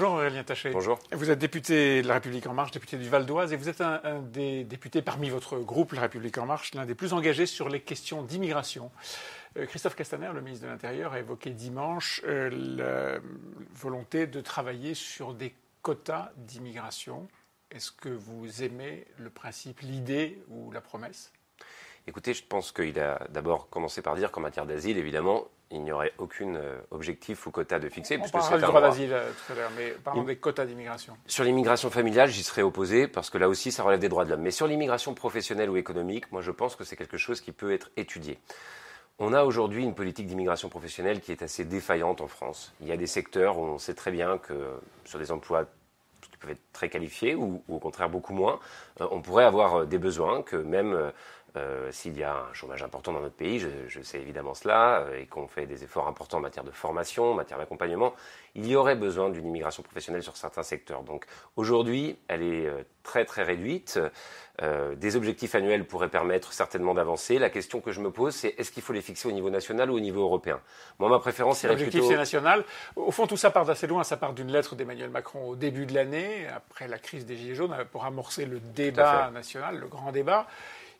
Bonjour Aurélien Taché. Bonjour. Vous êtes député de La République En Marche, député du Val d'Oise, et vous êtes un, des députés parmi votre groupe La République En Marche, l'un des plus engagés sur les questions d'immigration. Euh, Christophe Castaner, le ministre de l'Intérieur, a évoqué dimanche euh, la volonté de travailler sur des quotas d'immigration. Est-ce que vous aimez le principe, l'idée ou la promesse? Écoutez, je pense qu'il a d'abord commencé par dire qu'en matière d'asile, évidemment, il n'y aurait aucun euh, objectif ou quota de fixer. On parlera du droit d'asile euh, tout à l'heure, mais parlons des quotas d'immigration. Sur l'immigration familiale, j'y serais opposé parce que là aussi, ça relève des droits de l'homme. Mais sur l'immigration professionnelle ou économique, moi, je pense que c'est quelque chose qui peut être étudié. On a aujourd'hui une politique d'immigration professionnelle qui est assez défaillante en France. Il y a des secteurs où on sait très bien que sur des emplois qui peuvent être très qualifiés ou, au contraire beaucoup moins, euh, on pourrait avoir des besoins que même euh, s'il y a un chômage important dans notre pays, je, sais évidemment cela, euh, et qu'on fait des efforts importants en matière de formation, en matière d'accompagnement, il y aurait besoin d'une immigration professionnelle sur certains secteurs. Donc aujourd'hui, elle est euh, très très réduite. des objectifs annuels pourraient permettre certainement d'avancer. La question que je me pose, c'est est-ce qu'il faut les fixer au niveau national ou au niveau européen? Moi, ma préférence, c'est L'objectif, c'est national. Au fond, tout ça part d'assez loin. Ça part d'une lettre d'Emmanuel Macron au début de l'année, après la crise des Gilets jaunes, pour amorcer le débat national, le grand débat.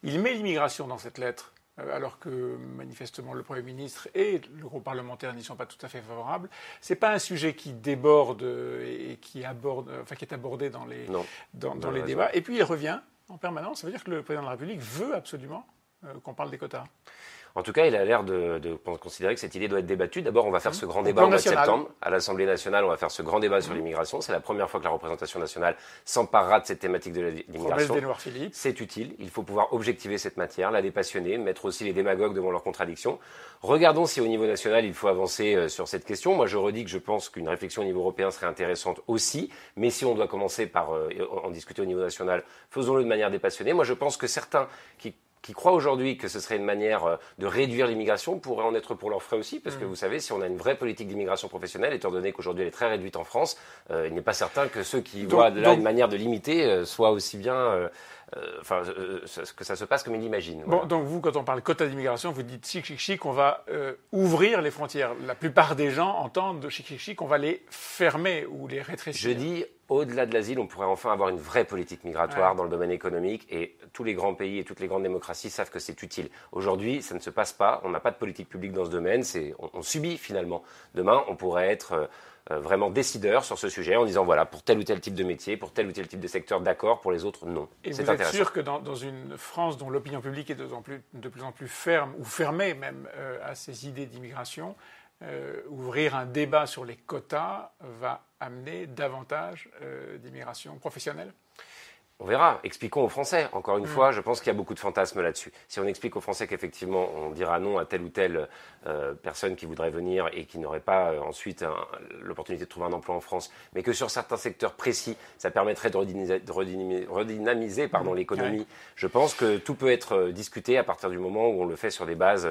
Il met l'immigration dans cette lettre, euh, alors que manifestement le Premier ministre et le groupe parlementaire n'y sont pas tout à fait favorables. Ce n'est pas un sujet qui déborde et qui, aborde, enfin, qui est abordé dans les, dans, les débats. Et puis il revient en permanence. Ça veut dire que le président de la République veut absolument euh, qu'on parle des quotas. En tout cas, il a l'air de, considérer que cette idée doit être débattue. D'abord, on va faire mmh. ce grand débat en septembre. À l'Assemblée nationale, on va faire ce grand débat sur mmh. l'immigration. C'est la première fois que la représentation nationale s'emparera de cette thématique de l'immigration. C'est utile. Il faut pouvoir objectiver cette matière, la dépassionner, mettre aussi les démagogues devant leurs contradictions. Regardons si au niveau national, il faut avancer euh, sur cette question. Moi, je redis que je pense qu'une réflexion au niveau européen serait intéressante aussi. Mais si on doit commencer par euh, en discuter au niveau national, faisons-le de manière dépassionnée. Moi, je pense que certains qui qui croient aujourd'hui que ce serait une manière euh, de réduire l'immigration pourraient en être pour leurs frais aussi, parce que mm. vous savez, si on a une vraie politique d'immigration professionnelle, étant donné qu'aujourd'hui elle est très réduite en France, euh, il n'est pas certain que ceux qui voient là une manière de limiter euh, soient aussi bien enfin, que ça se passe comme il l'imagine. Bon, donc vous, quand on parle quota d'immigration, vous dites chic, chic, chic, on va ouvrir les frontières. La plupart des gens entendent de chic, chic, chic, on va les fermer ou les rétrécir. Je dis au-delà de l'asile, on pourrait enfin avoir une vraie politique migratoire dans le domaine économique et tous les grands pays et toutes les grandes démocraties savent que c'est utile. Aujourd'hui, ça ne se passe pas, on n'a pas de politique publique dans ce domaine, on, subit finalement. Demain, on pourrait être euh, euh, vraiment décideur sur ce sujet en disant voilà, pour tel ou tel type de métier, pour tel ou tel type de secteur, d'accord, pour les autres, non. Et vous êtes sûr que dans, une France dont l'opinion publique est de plus, en plus ferme, ou fermée même euh, à ces idées d'immigration, euh, ouvrir un débat sur les quotas va amener davantage euh, d'immigration professionnelle on verra. Expliquons aux Français. Encore une mm. fois, je pense qu'il y a beaucoup de fantasmes là-dessus. Si on explique aux Français qu'effectivement, on dira non à telle ou telle euh, personne qui voudrait venir et qui n'aurait pas ensuite l'opportunité de trouver un emploi en France, mais que sur certains secteurs précis, ça permettrait de redynamiser, pardon, mm. l'économie, je pense que tout peut être discuté à partir du moment où on le fait sur des bases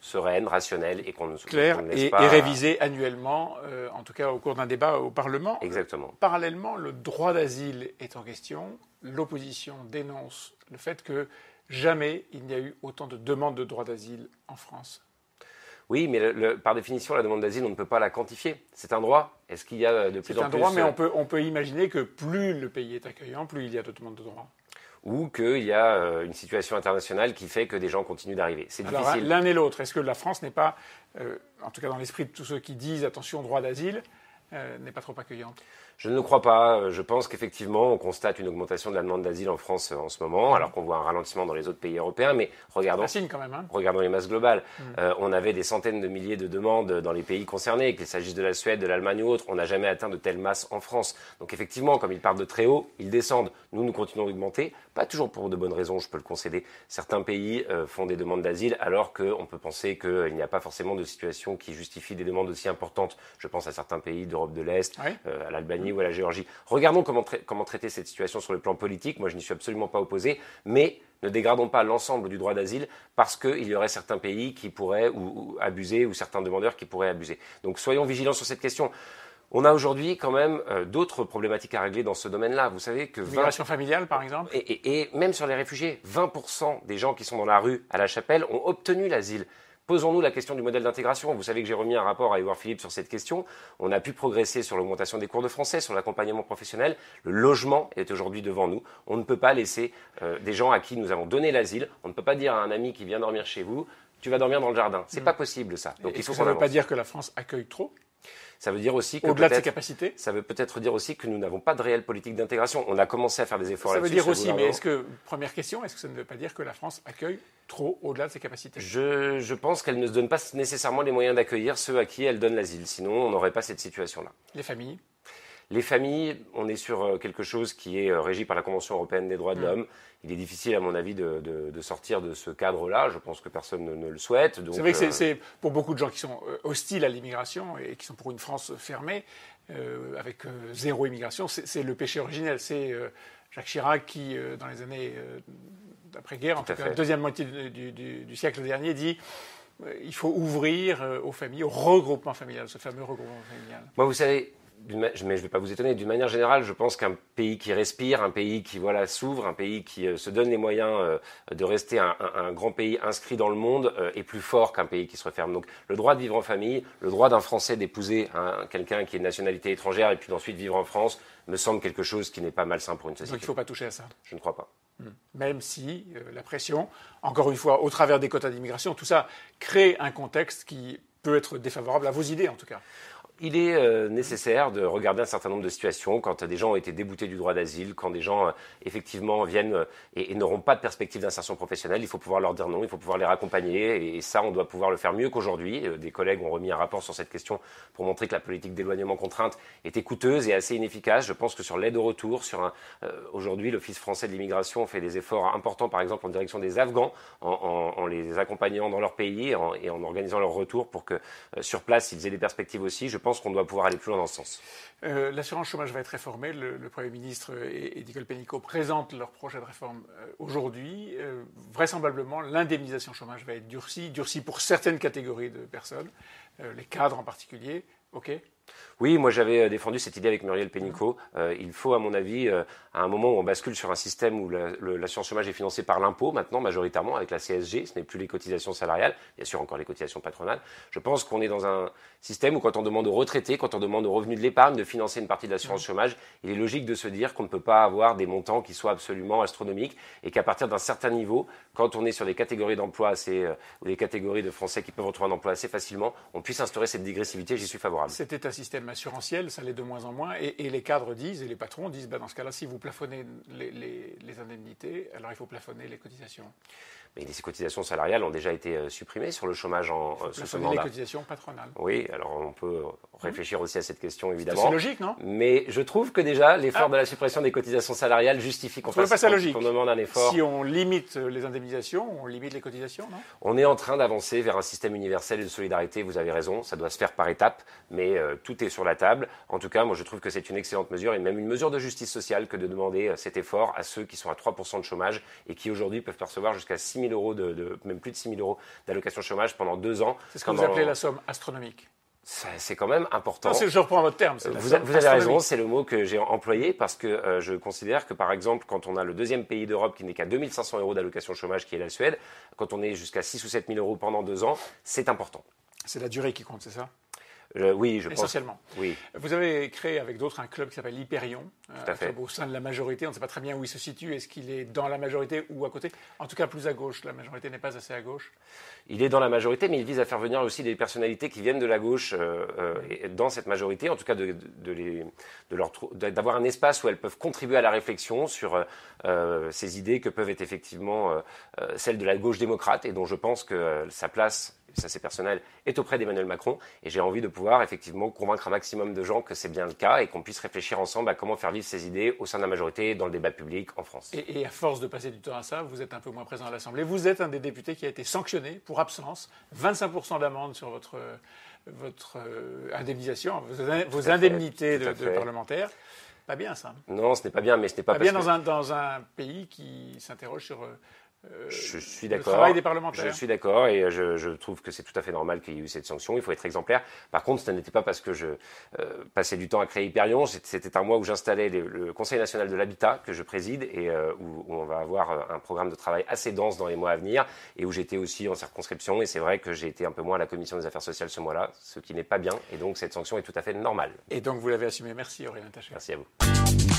sereine, rationnelle et qu'on ne Claire et, pas... et révisée annuellement, euh, en tout cas au cours d'un débat au Parlement. Exactement. Parallèlement, le droit d'asile est en question. L'opposition dénonce le fait que jamais il n'y a eu autant de demandes de droit d'asile en France. Oui, mais par définition, la demande d'asile, on ne peut pas la quantifier. C'est un droit. Est-ce qu'il y a de plus en plus... C'est un droit, mais on peut, on peut imaginer que plus le pays est accueillant, plus il y a de demandes de droit ou qu'il y a euh, une situation internationale qui fait que des gens continuent d'arriver. C'est difficile. L'un et l'autre. Est-ce que la France n'est pas, euh, en tout cas dans l'esprit de tous ceux qui disent attention droit d'asile, euh, n'est pas trop accueillante je ne le crois pas. Je pense qu'effectivement, on constate une augmentation de la demande d'asile en France en ce moment, alors qu'on voit un ralentissement dans les autres pays européens. Mais regardons, quand même, hein. regardons les masses globales. Mm. on avait des centaines de milliers de demandes dans les pays concernés, qu'il s'agisse de la Suède, de l'Allemagne ou autre. On n'a jamais atteint de telles masses en France. Donc effectivement, comme ils partent de très haut, ils descendent. Nous, nous continuons d'augmenter. Pas toujours pour de bonnes raisons, je peux le concéder. Certains pays euh, font des demandes d'asile alors qu'on peut penser qu'il n'y a pas forcément de situation qui justifie des demandes aussi importantes. Je pense à certains pays d'Europe de l'Est, euh, à l'Albanie ou à la Géorgie. Regardons comment, comment traiter cette situation sur le plan politique. Moi, je n'y suis absolument pas opposé, mais ne dégradons pas l'ensemble du droit d'asile parce qu'il y aurait certains pays qui pourraient ou, abuser ou certains demandeurs qui pourraient abuser. Donc soyons vigilants sur cette question. On a aujourd'hui quand même euh, d'autres problématiques à régler dans ce domaine-là. Vous savez que 20... migration familiale, par exemple, et, et, même sur les réfugiés, 20% des gens qui sont dans la rue à la Chapelle ont obtenu l'asile Posons-nous la question du modèle d'intégration. Vous savez que j'ai remis un rapport à Edouard Philippe sur cette question. On a pu progresser sur l'augmentation des cours de français, sur l'accompagnement professionnel. Le logement est aujourd'hui devant nous. On ne peut pas laisser euh, des gens à qui nous avons donné l'asile. On ne peut pas dire à un ami qui vient dormir chez vous, tu vas dormir dans le jardin. C'est n'est mm. pas possible ça. Donc il faut ça ne veut pas dire que la France accueille trop? Ça veut dire aussi que au-delà de ses capacités? Ça veut peut-être dire aussi que nous n'avons pas de réelle politique d'intégration. On a commencé à faire des efforts. Ça veut dire aussi, mais est-ce que première question, est-ce que ça ne veut pas dire que la France accueille trop au-delà de ses capacités je, je, pense qu'elle ne se donne pas nécessairement les moyens d'accueillir ceux à qui elle donne l'asile. Sinon, on n'aurait pas cette situation-là. Les familles. Les familles, on est sur euh, quelque chose qui est euh, régi par la Convention européenne des droits de mm. l'homme. Il est difficile, à mon avis, de, sortir de ce cadre-là. Je pense que personne ne, le souhaite. C'est vrai que euh, c'est pour beaucoup de gens qui sont hostiles à l'immigration et qui sont pour une France fermée, avec zéro immigration, c'est le péché originel. C'est Jacques Chirac qui, dans les années d'après-guerre, en tout, cas, la deuxième moitié du, du siècle dernier, dit il faut ouvrir aux familles, au regroupement familial, ce fameux regroupement familial. Moi, vous savez, mais je ne vais pas vous étonner, d'une manière générale, je pense qu'un pays qui respire, un pays qui voilà s'ouvre, un pays qui euh, se donne les moyens euh, de rester un, grand pays inscrit dans le monde euh, est plus fort qu'un pays qui se referme. Donc le droit de vivre en famille, le droit d'un Français d'épouser quelqu'un qui est de nationalité étrangère et puis d'ensuite vivre en France me semble quelque chose qui n'est pas malsain pour une société. Donc il ne faut pas toucher à ça. Je ne crois pas. Hmm. Même si la pression, encore une fois, au travers des quotas d'immigration, tout ça crée un contexte qui peut être défavorable à vos idées en tout cas il est euh, nécessaire de regarder un certain nombre de situations quand des gens ont été déboutés du droit d'asile, quand des gens euh, effectivement viennent euh, et, n'auront pas de perspective d'insertion professionnelle. Il faut pouvoir leur dire non, il faut pouvoir les raccompagner et, ça, on doit pouvoir le faire mieux qu'aujourd'hui. des collègues ont remis un rapport sur cette question pour montrer que la politique d'éloignement contrainte était coûteuse et assez inefficace. Je pense que sur l'aide au retour, aujourd'hui, l'Office français de l'immigration fait des efforts importants, par exemple en direction des Afghans, en, les accompagnant dans leur pays et en organisant leur retour pour que sur place ils aient des perspectives aussi. Je pense qu'on doit pouvoir aller plus loin dans ce sens. Euh, l'assurance chômage va être réformée. Le, Premier ministre et, Nicole Pénicaud présentent leur projet de réforme euh, aujourd'hui. Euh, vraisemblablement, l'indemnisation chômage va être durcie, durcie pour certaines catégories de personnes, les cadres en particulier. OK oui, moi j'avais euh, défendu cette idée avec Muriel Pénicaud. Euh, il faut, à mon avis, euh, à un moment où on bascule sur un système où l'assurance chômage est financée par l'impôt, maintenant majoritairement avec la CSG, ce n'est plus les cotisations salariales, bien sûr encore les cotisations patronales. Je pense qu'on est dans un système où quand on demande aux retraités, quand on demande aux revenus de l'épargne de financer une partie de l'assurance chômage, il est logique de se dire qu'on ne peut pas avoir des montants qui soient absolument astronomiques et qu'à partir d'un certain niveau, quand on est sur des catégories d'emploi assez, ou des catégories de Français qui peuvent retrouver un emploi assez facilement, on puisse instaurer cette dégressivité. J'y suis favorable. C'était un système assurantiel, ça l'est de moins en moins. Et, les cadres disent, et les patrons disent, bah, dans ce cas-là, si vous plafonnez les indemnités, alors il faut plafonner les cotisations mais les cotisations salariales ont déjà été euh, supprimées sur le chômage en euh, sous ce mandat. les cotisations patronales. Oui, alors on peut réfléchir aussi à cette question évidemment. C'est logique, non? Mais je trouve que déjà l'effort ah. de la suppression des cotisations salariales justifie qu'on fasse pas logique. On demande un effort. Si on limite les indemnisations, on limite les cotisations, non? On est en train d'avancer vers un système universel de solidarité. Vous avez raison, ça doit se faire par étapes, mais euh, tout est sur la table. En tout cas, moi je trouve que c'est une excellente mesure et même une mesure de justice sociale que de demander cet effort à ceux qui sont à 3% de chômage et qui aujourd'hui peuvent percevoir jusqu'à 6 000 euros de, même plus de 6 000 euros d'allocation chômage pendant deux ans. C'est ce que vous appelez la somme astronomique. C'est quand même important. je reprends votre terme. Vous, avez raison, c'est le mot que j'ai employé parce que euh, je considère que, par exemple, quand on a le deuxième pays d'Europe qui n'est qu'à 2500 euros d'allocation chômage, qui est la Suède, quand on est jusqu'à 6 ou 7 000 euros pendant deux ans, c'est important. C'est la durée qui compte, c'est ça? Oui, je pense. Essentiellement. Oui. Vous avez créé avec d'autres un club qui s'appelle l'Hyperion, euh, au sein de la majorité. On ne sait pas très bien où il se situe. Est-ce qu'il est dans la majorité ou à côté? En tout cas, plus à gauche. La majorité n'est pas assez à gauche. Il est dans la majorité, mais il vise à faire venir aussi des personnalités qui viennent de la gauche euh, euh, dans cette majorité. En tout cas, de, d'avoir un espace où elles peuvent contribuer à la réflexion sur ces idées que peuvent être effectivement celles de la gauche démocrate et dont je pense que sa place ça c'est personnel, est auprès d'Emmanuel Macron. Et j'ai envie de pouvoir effectivement convaincre un maximum de gens que c'est bien le cas et qu'on puisse réfléchir ensemble à comment faire vivre ces idées au sein de la majorité dans le débat public en France. Et, à force de passer du temps à ça, vous êtes un peu moins présent à l'Assemblée. Vous êtes un des députés qui a été sanctionné pour absence, 25% d'amende sur votre, votre euh, indemnisation, vos, indemnités de, de parlementaire. Pas bien ça. Non, ce n'est pas bien, mais ce n'est pas, pas bien dans un, dans un pays qui s'interroge sur euh, je suis d'accord. travail des parlementaires. Je suis d'accord et je, trouve que c'est tout à fait normal qu'il y ait eu cette sanction. Il faut être exemplaire. Par contre, ce n'était pas parce que je euh, passais du temps à créer Hyperion. C'était un mois où j'installais le Conseil national de l'habitat que je préside et euh, où, on va avoir euh, un programme de travail assez dense dans les mois à venir et où j'étais aussi en circonscription. Et c'est vrai que j'ai été un peu moins à la commission des affaires sociales ce mois-là, ce qui n'est pas bien. Et donc cette sanction est tout à fait normale. Et donc vous l'avez assumé. Merci Aurélien Taché. Merci à vous.